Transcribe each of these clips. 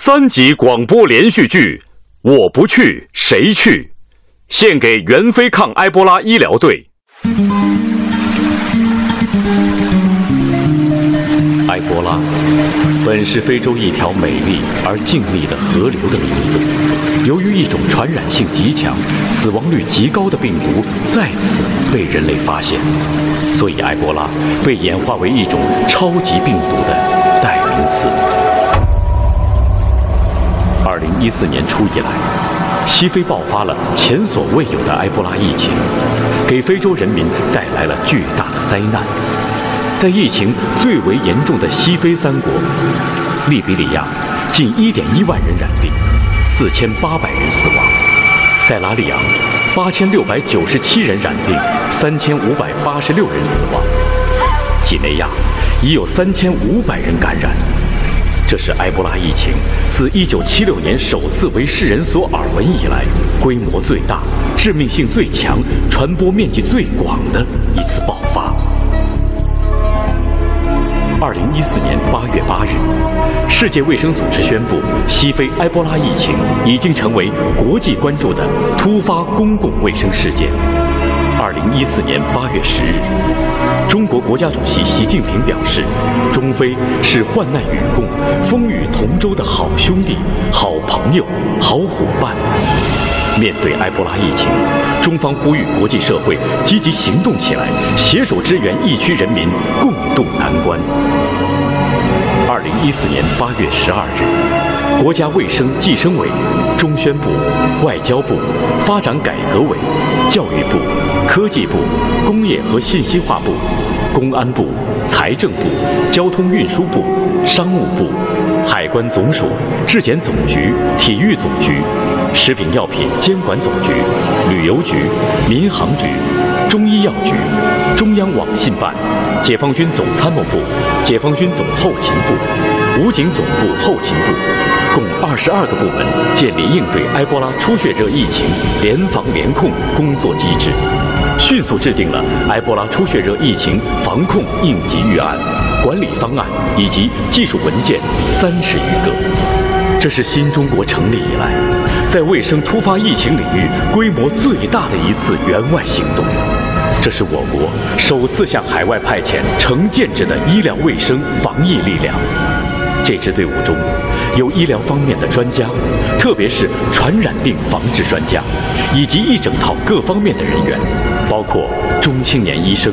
三集广播连续剧《我不去谁去》，献给援非抗埃博拉医疗队。埃博拉本是非洲一条美丽而静谧的河流的名字，由于一种传染性极强、死亡率极高的病毒在此被人类发现，所以埃博拉被演化为一种超级病毒的代名词。二零一四年初以来，西非爆发了前所未有的埃博拉疫情，给非洲人民带来了巨大的灾难。在疫情最为严重的西非三国，利比里亚近一点一万人染病，四千八百人死亡；塞拉利昂八千六百九十七人染病，三千五百八十六人死亡；几内亚已有三千五百人感染。这是埃博拉疫情自1976年首次为世人所耳闻以来，规模最大、致命性最强、传播面积最广的一次爆发。2014年8月8日，世界卫生组织宣布，西非埃博拉疫情已经成为国际关注的突发公共卫生事件。二零一四年八月十日，中国国家主席习近平表示，中非是患难与共、风雨同舟的好兄弟、好朋友、好伙伴。面对埃博拉疫情，中方呼吁国际社会积极行动起来，携手支援疫区人民，共度难关。二零一四年八月十二日。国家卫生计生委、中宣部、外交部、发展改革委、教育部、科技部、工业和信息化部、公安部、财政部、交通运输部、商务部、海关总署、质检总局、体育总局、食品药品监管总局、旅游局、民航局、中医药局、中央网信办、解放军总参谋部、解放军总后勤部、武警总部后勤部。共二十二个部门建立应对埃博拉出血热疫情联防联控工作机制，迅速制定了埃博拉出血热疫情防控应急预案、管理方案以及技术文件三十余个。这是新中国成立以来，在卫生突发疫情领域规模最大的一次援外行动。这是我国首次向海外派遣成建制的医疗卫生防疫力量。这支队伍中有医疗方面的专家，特别是传染病防治专家，以及一整套各方面的人员，包括中青年医生、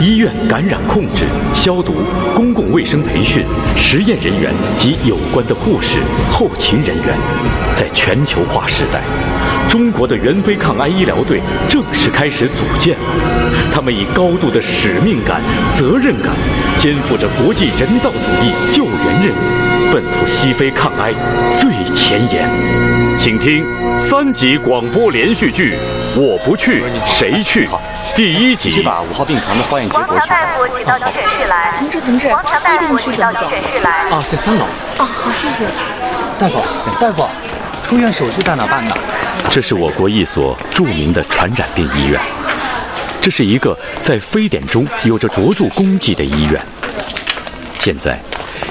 医院感染控制、消毒、公共卫生培训、实验人员及有关的护士、后勤人员。在全球化时代，中国的援非抗埃医疗队正式开始组建了。他们以高度的使命感、责任感。肩负着国际人道主义救援任务，奔赴西非抗埃最前沿。请听三集广播连续剧《我不去谁去》第一集。去把五号病床的化验结果取大夫，请到急诊室来。同志，同志，一病区怎么走？啊，在三楼。啊，好，谢谢。大夫，大夫，出院手续在哪办呢？这是我国一所著名的传染病医院。这是一个在非典中有着卓著功绩的医院。现在，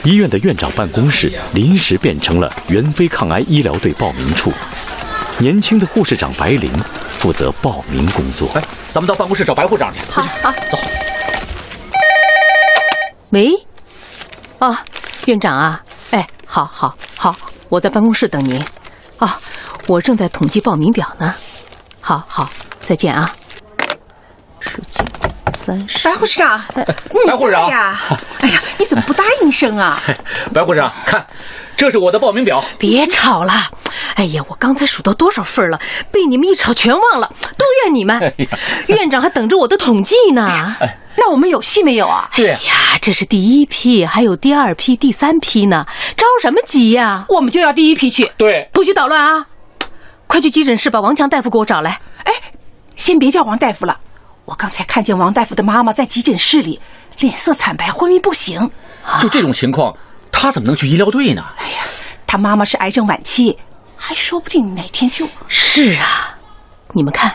医院的院长办公室临时变成了援非抗癌医疗队报名处。年轻的护士长白玲负责报名工作。哎，咱们到办公室找白护长去。好，好，走。喂，啊，院长啊，哎，好，好，好，我在办公室等您。啊，我正在统计报名表呢。好好，再见啊。十九、三十。白护士长，白护士长呀！哎呀，你怎么不答应一声啊？白护士长，看，这是我的报名表。别吵了！哎呀，我刚才数到多少份了，被你们一吵全忘了，都怨你们。院长还等着我的统计呢。那我们有戏没有啊？对呀，这是第一批，还有第二批、第三批呢，着什么急呀？我们就要第一批去。对，不许捣乱啊！快去急诊室把王强大夫给我找来。哎，先别叫王大夫了。我刚才看见王大夫的妈妈在急诊室里，脸色惨白，昏迷不醒。就这种情况，他怎么能去医疗队呢？哎呀，他妈妈是癌症晚期，还说不定哪天就……是啊，你们看，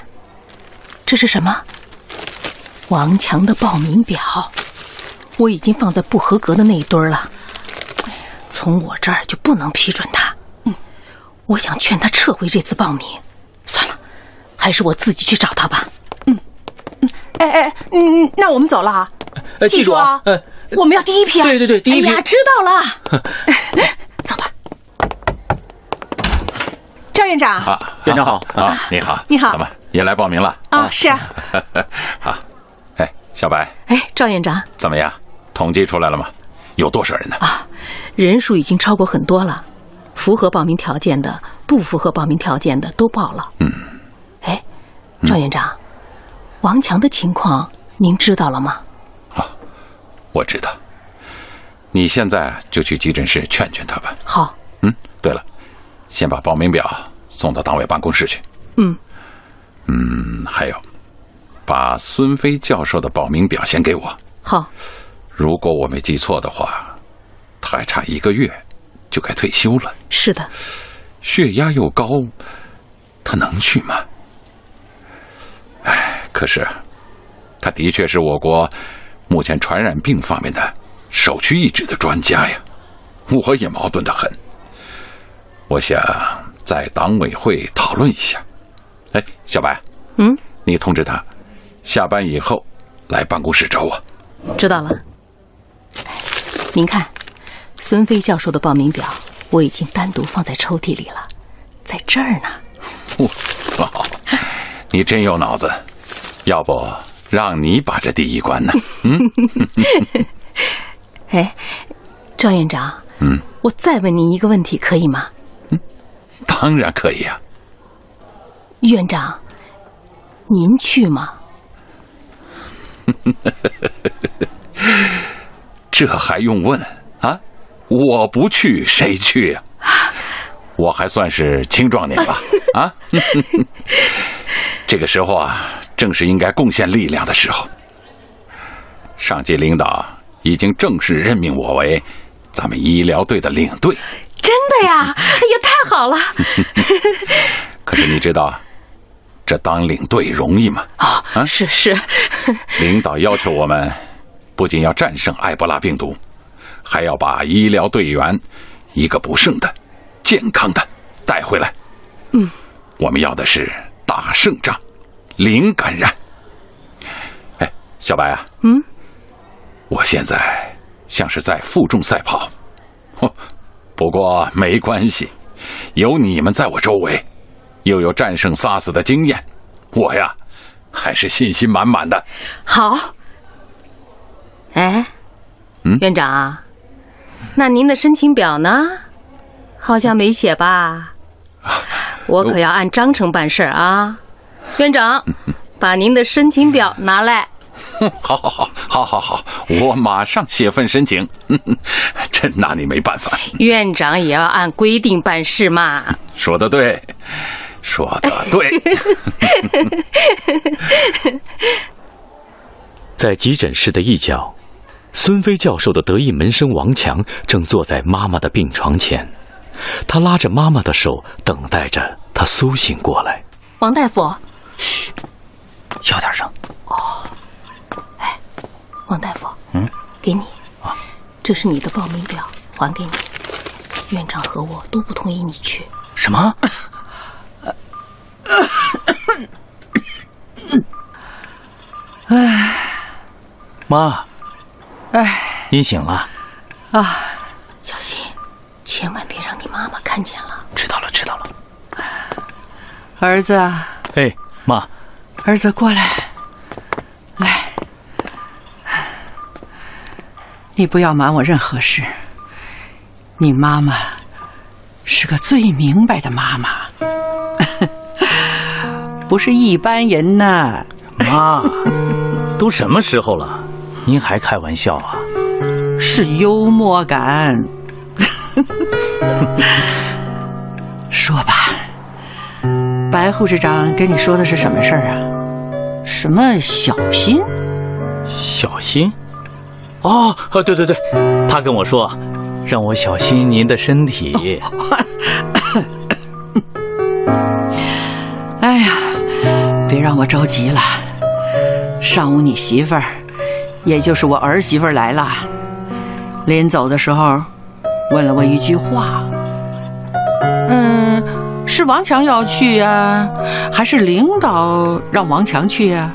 这是什么？王强的报名表，我已经放在不合格的那一堆了。从我这儿就不能批准他。嗯我想劝他撤回这次报名。算了，还是我自己去找他吧。哎哎，嗯，那我们走了啊。呃，记住啊，呃，我们要第一批啊。对对对，第一批。哎呀，知道了。走吧。赵院长，好，院长好啊，你好，你好，怎么也来报名了？啊，是啊。好，哎，小白，哎，赵院长，怎么样？统计出来了吗？有多少人呢？啊，人数已经超过很多了，符合报名条件的，不符合报名条件的都报了。嗯。哎，赵院长，王强的情况您知道了吗？啊，我知道。你现在就去急诊室劝劝他吧。好。嗯，对了，先把报名表送到党委办公室去。嗯。嗯，还有，把孙飞教授的报名表先给我。好。如果我没记错的话，他还差一个月就该退休了。是的。血压又高，他能去吗？哎，可是，他的确是我国目前传染病方面的首屈一指的专家呀。我也矛盾的很。我想在党委会讨论一下。哎，小白，嗯，你通知他，下班以后来办公室找我。知道了。您看，孙飞教授的报名表我已经单独放在抽屉里了，在这儿呢。哇，你真有脑子，要不让你把这第一关呢？嗯。哎，赵院长，嗯，我再问您一个问题，可以吗？嗯，当然可以啊。院长，您去吗？这还用问啊？我不去谁去啊？我还算是青壮年吧？啊，这个时候啊，正是应该贡献力量的时候。上级领导已经正式任命我为咱们医疗队的领队。真的呀？哎呀，太好了！可是你知道，这当领队容易吗？啊，啊，是是。领导要求我们。不仅要战胜埃博拉病毒，还要把医疗队员一个不剩的、健康的带回来。嗯，我们要的是打胜仗，零感染。哎，小白啊，嗯，我现在像是在负重赛跑，不过没关系，有你们在我周围，又有战胜 SARS 的经验，我呀还是信心满满的。好。哎，嗯，院长，那您的申请表呢？好像没写吧？我可要按章程办事啊！院长，把您的申请表拿来。好 好好，好好好，我马上写份申请。真拿你没办法。院长也要按规定办事嘛。说的对，说的对。在急诊室的一角。孙飞教授的得意门生王强正坐在妈妈的病床前，他拉着妈妈的手，等待着她苏醒过来。王大夫，嘘，小点声。哦，哎，王大夫，嗯，给你啊，这是你的报名表，还给你。院长和我都不同意你去。什么？哎，妈。哎，您醒了，啊，小心，千万别让你妈妈看见了。知道了，知道了。儿子，哎，妈，儿子过来，来，你不要瞒我任何事。你妈妈是个最明白的妈妈，不是一般人呐。妈，都什么时候了？您还开玩笑啊？是幽默感。说吧，白护士长跟你说的是什么事儿啊？什么小心？小心？哦，对对对，他跟我说，让我小心您的身体。哎呀，别让我着急了。上午你媳妇儿。也就是我儿媳妇儿来了，临走的时候，问了我一句话。嗯，是王强要去呀，还是领导让王强去呀？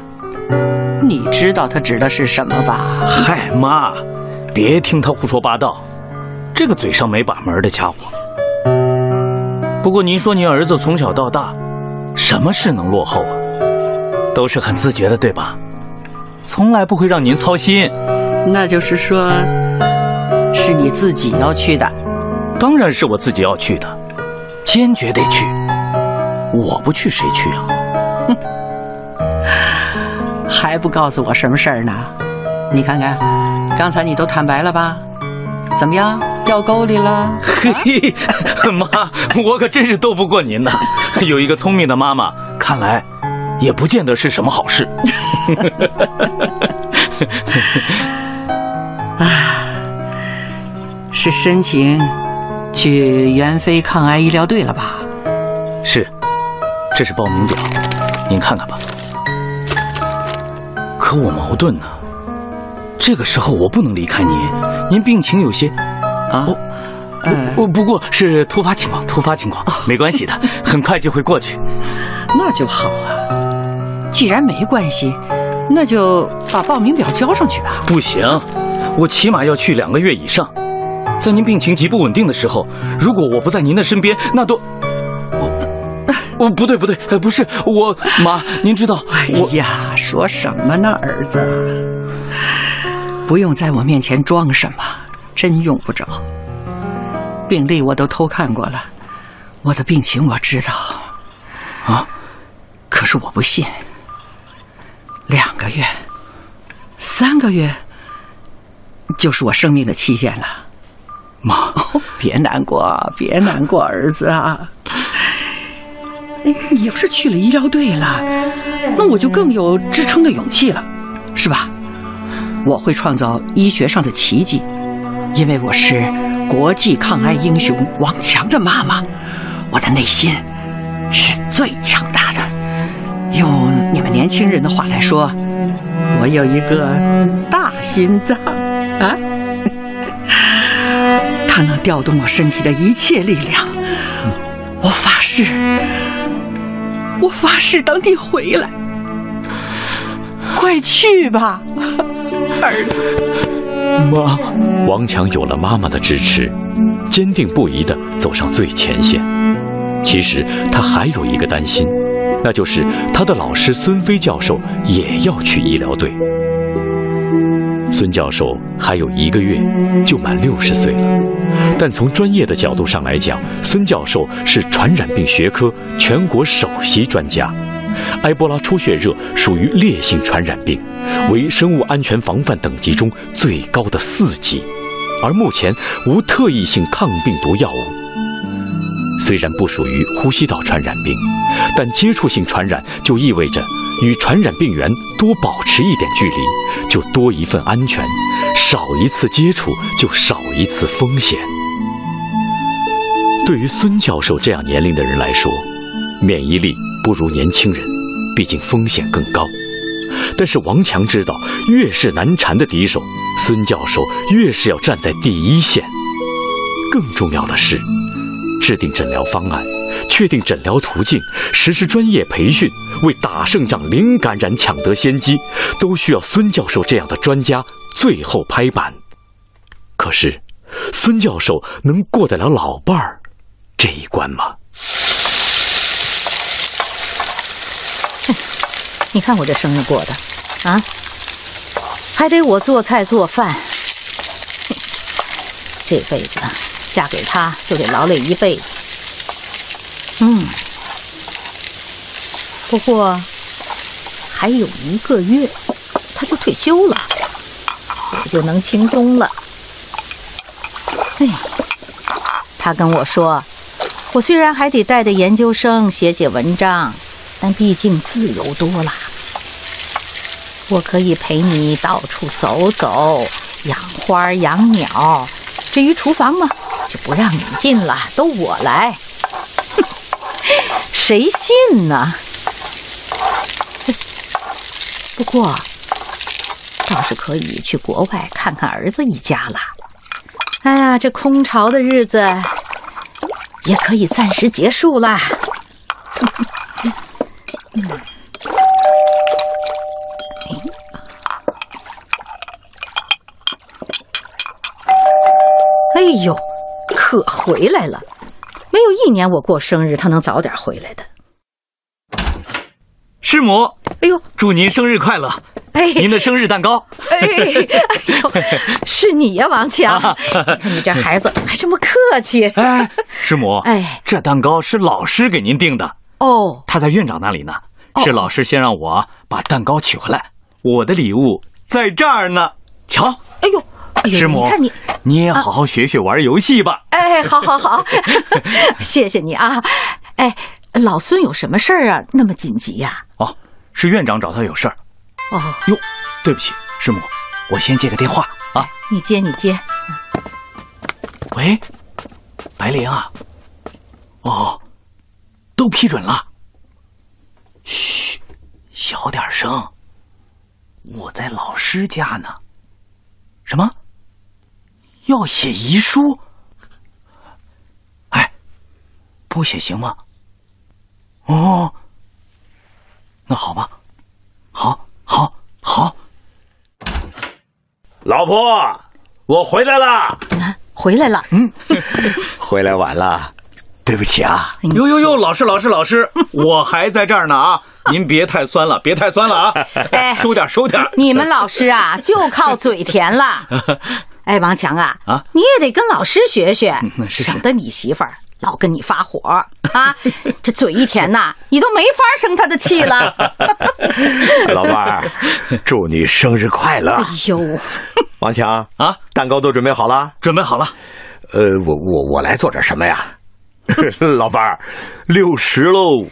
你知道他指的是什么吧？嗨，妈，别听他胡说八道，这个嘴上没把门的家伙。不过您说您儿子从小到大，什么事能落后啊？都是很自觉的，对吧？从来不会让您操心。那就是说，是你自己要去的。当然是我自己要去的，坚决得去。我不去谁去啊？哼，还不告诉我什么事儿呢？你看看，刚才你都坦白了吧？怎么样，掉沟里了？嘿，妈，我可真是斗不过您呐。有一个聪明的妈妈，看来也不见得是什么好事。啊，是申请去援非抗癌医疗队了吧？是，这是报名表，您看看吧。可我矛盾呢，这个时候我不能离开您，您病情有些……啊，不不过是突发情况，突发情况，没关系的，很快就会过去。那就好啊，既然没关系。那就把报名表交上去吧。不行，我起码要去两个月以上。在您病情极不稳定的时候，如果我不在您的身边，那都……我……我不对不对，不是我妈，您知道？哎呀，说什么呢，儿子？不用在我面前装什么，真用不着。病历我都偷看过了，我的病情我知道。啊，可是我不信。两个月，三个月，就是我生命的期限了。妈，别难过，别难过，儿子啊！你要是去了医疗队了，那我就更有支撑的勇气了，是吧？我会创造医学上的奇迹，因为我是国际抗癌英雄王强的妈妈，我的内心是最强大的。用你们年轻人的话来说，我有一个大心脏啊，它能调动我身体的一切力量。我发誓，我发誓，等你回来，快去吧，儿子。妈，王强有了妈妈的支持，坚定不移地走上最前线。其实他还有一个担心。那就是他的老师孙飞教授也要去医疗队。孙教授还有一个月就满六十岁了，但从专业的角度上来讲，孙教授是传染病学科全国首席专家。埃博拉出血热属于烈性传染病，为生物安全防范等级中最高的四级，而目前无特异性抗病毒药物。虽然不属于呼吸道传染病，但接触性传染就意味着与传染病源多保持一点距离，就多一份安全；少一次接触，就少一次风险。对于孙教授这样年龄的人来说，免疫力不如年轻人，毕竟风险更高。但是王强知道，越是难缠的敌手，孙教授越是要站在第一线。更重要的是。制定诊疗方案，确定诊疗途径，实施专业培训，为打胜仗、零感染、抢得先机，都需要孙教授这样的专家最后拍板。可是，孙教授能过得了老伴儿这一关吗？你看我这生日过的，啊，还得我做菜做饭，这辈子。嫁给他就得劳累一辈子。嗯，不过还有一个月，他就退休了，我就能轻松了。哎，他跟我说，我虽然还得带着研究生写写文章，但毕竟自由多了，我可以陪你到处走走，养花养鸟。至于厨房嘛。就不让你进了，都我来。谁信呢？不过倒是可以去国外看看儿子一家了。哎呀这空巢的日子也可以暂时结束啦嗯 哎呦可回来了。没有一年我过生日他能早点回来的。师母，哎呦，祝您生日快乐！哎，您的生日蛋糕。哎，哎呦，是你呀，王强！你看你这孩子还这么客气。哎，师母，哎，这蛋糕是老师给您订的。哦，他在院长那里呢。是老师先让我把蛋糕取回来，我的礼物在这儿呢。瞧，哎呦，师母，你看你，你也好好学学玩游戏吧。哎，好好好，谢谢你啊。哎，老孙有什么事儿啊？那么紧急呀？哦，是院长找他有事儿。哦，哟，对不起，师母，我先接个电话啊。你接，你接。喂，白灵啊。哦，都批准了。嘘，小点声。我在老师家呢。什么？要写遗书？哎，不写行吗？哦，那好吧，好，好，好。老婆，我回来了。回来了。嗯，回来晚了，对不起啊。呦呦呦，老师，老师，老师，我还在这儿呢啊！您别太酸了，别太酸了啊！哎，收点，收点。你们老师啊，就靠嘴甜了。哎，王强啊，啊，你也得跟老师学学，是省得你媳妇儿老跟你发火啊。这嘴一甜呐，你都没法生她的气了。老伴儿，祝你生日快乐！哎呦，王强啊，蛋糕都准备好了？准备好了。呃，我我我来做点什么呀？老伴儿，六十喽，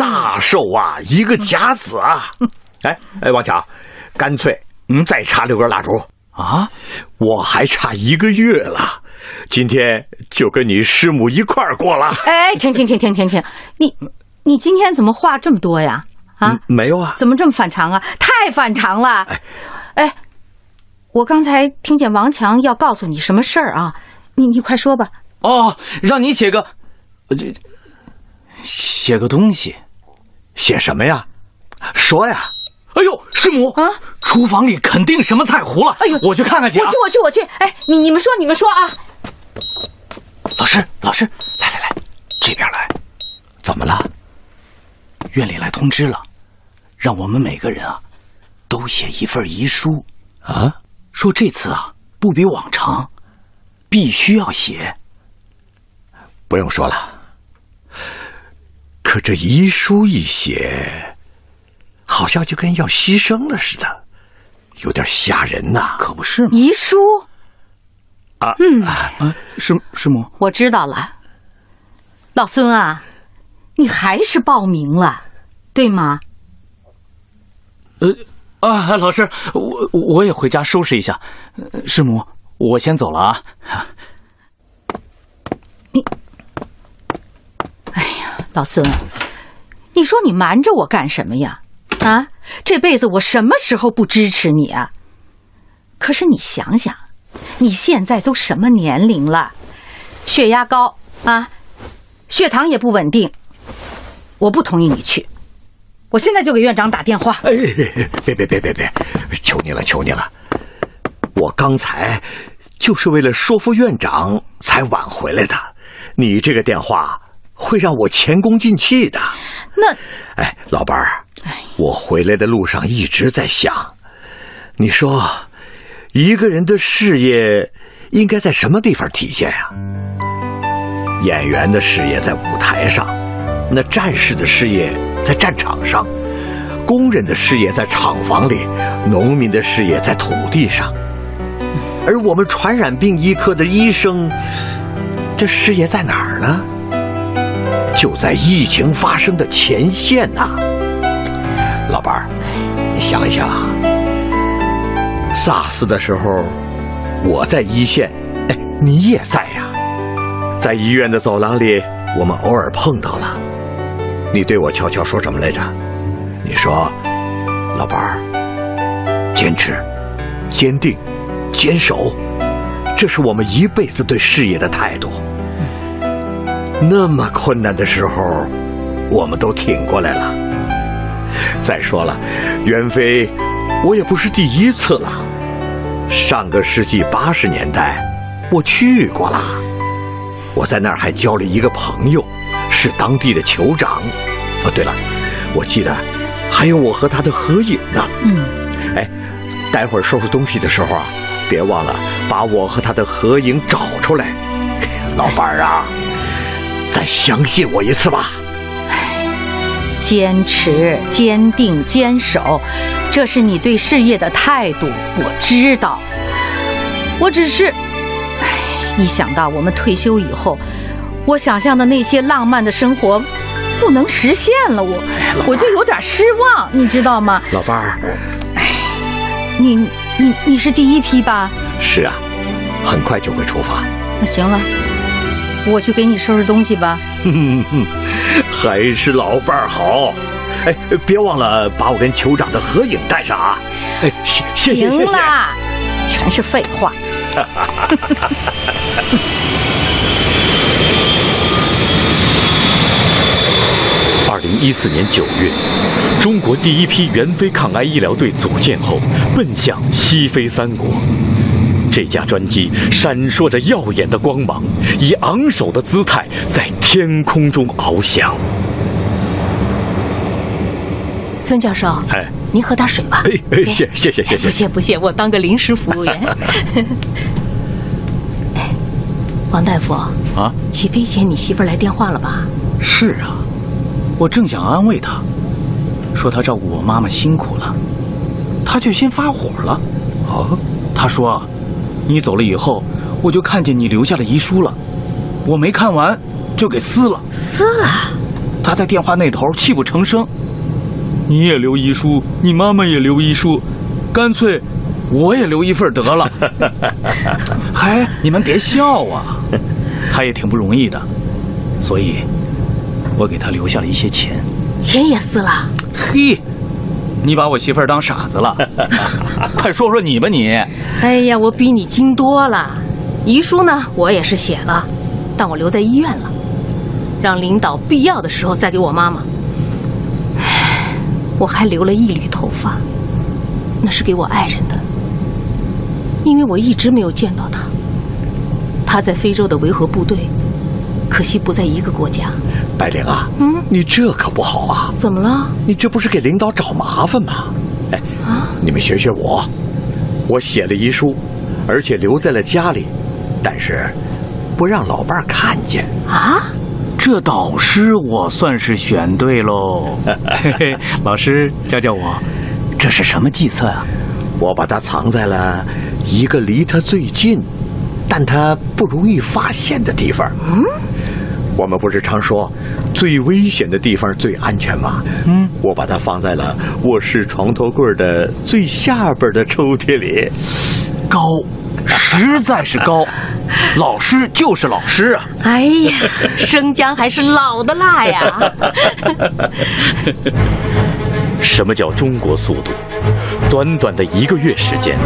大寿啊，一个甲子啊！哎哎，王强，干脆嗯，再插六根蜡烛啊！我还差一个月了，今天就跟你师母一块儿过了。哎，停停停停停停，你你今天怎么话这么多呀？啊，没有啊？怎么这么反常啊？太反常了！哎哎，我刚才听见王强要告诉你什么事儿啊？你你快说吧。哦，让你写个，这写个东西，写什么呀？说呀！哎呦，师母啊，厨房里肯定什么菜糊了。哎呦，我去看看去、啊。我去，我去，我去。哎，你你们说，你们说啊。老师，老师，来来来，这边来。怎么了？院里来通知了，让我们每个人啊，都写一份遗书啊。说这次啊，不比往常，必须要写。不用说了。可这遗书一写，好像就跟要牺牲了似的，有点吓人呐。可不是吗？遗书啊，嗯啊，师师母，我知道了。老孙啊，你还是报名了，对吗？呃啊，老师，我我也回家收拾一下。师母，我先走了啊。你，哎呀，老孙，你说你瞒着我干什么呀？啊，这辈子我什么时候不支持你啊？可是你想想，你现在都什么年龄了，血压高啊，血糖也不稳定，我不同意你去。我现在就给院长打电话。哎，别别别别别，求你了，求你了！我刚才就是为了说服院长才晚回来的。你这个电话会让我前功尽弃的。那，哎，老伴儿，我回来的路上一直在想，你说，一个人的事业应该在什么地方体现呀、演员的事业在舞台上，那战士的事业在战场上，工人的事业在厂房里，农民的事业在土地上，而我们传染病医科的医生，这事业在哪儿呢？就在疫情发生的前线呐、老伴，你想一想，SARS 的时候，我在一线，哎，你也在呀，在医院的走廊里，我们偶尔碰到了，你对我悄悄说什么来着？你说，老伴儿，坚持、坚定、坚守，这是我们一辈子对事业的态度。那么困难的时候，我们都挺过来了。再说了，袁飞，我也不是第一次了。上个世纪八十年代，我去过了。我在那儿还交了一个朋友，是当地的酋长。哦，对了，我记得还有我和他的合影呢。嗯，哎，待会儿收拾东西的时候啊，别忘了把我和他的合影找出来。老伴儿啊，再相信我一次吧。坚持、坚定、坚守，这是你对事业的态度。我知道，我只是，唉，一想到我们退休以后，我想象的那些浪漫的生活不能实现了，我 我就有点失望，你知道吗？老伴儿，唉，你你你是第一批吧？是啊，很快就会出发。那行了。我去给你收拾东西吧。还是老伴儿好。哎，别忘了把我跟酋长的合影带上啊！哎，谢谢谢谢。行了，全是废话。二零一四年九月，中国第一批援非抗癌医疗队组建后，奔向西非三国。这架专机闪烁着耀眼的光芒，以昂首的姿态在天空中翱翔。孙教授，哎，您喝点水吧。哎哎，谢谢谢谢不谢不谢，我当个临时服务员。哎，王大夫啊，起飞前你媳妇来电话了吧？是啊，我正想安慰她，说她照顾我妈妈辛苦了，她却先发火了。哦，她说。你走了以后，我就看见你留下的遗书了，我没看完，就给撕了。撕了？他在电话那头泣不成声。你也留遗书，你妈妈也留遗书，干脆我也留一份得了。嗨，你们别笑啊，他也挺不容易的，所以，我给他留下了一些钱。钱也撕了？嘿。你把我媳妇儿当傻子了，快说说你吧你。哎呀，我比你精多了。遗书呢，我也是写了，但我留在医院了，让领导必要的时候再给我妈妈。我还留了一缕头发，那是给我爱人的，因为我一直没有见到他。他在非洲的维和部队，可惜不在一个国家。白灵啊，嗯，你这可不好啊！怎么了？你这不是给领导找麻烦吗？哎，啊，你们学学我，我写了遗书，而且留在了家里，但是不让老伴儿看见啊。这导师我算是选对喽。嘿嘿，老师教教我，这是什么计策啊？我把它藏在了一个离他最近，但它不容易发现的地方。嗯。我们不是常说，最危险的地方最安全吗？嗯，我把它放在了卧室床头柜的最下边的抽屉里。高，实在是高。老师就是老师啊。哎呀，生姜还是老的辣呀。什么叫中国速度？短短的一个月时间，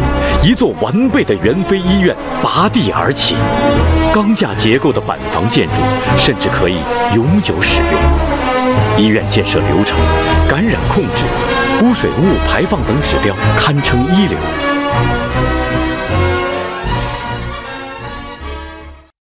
一座完备的援非医院拔地而起，钢架结构的板房建筑甚至可以永久使用。医院建设流程、感染控制、污水物排放等指标堪称一流。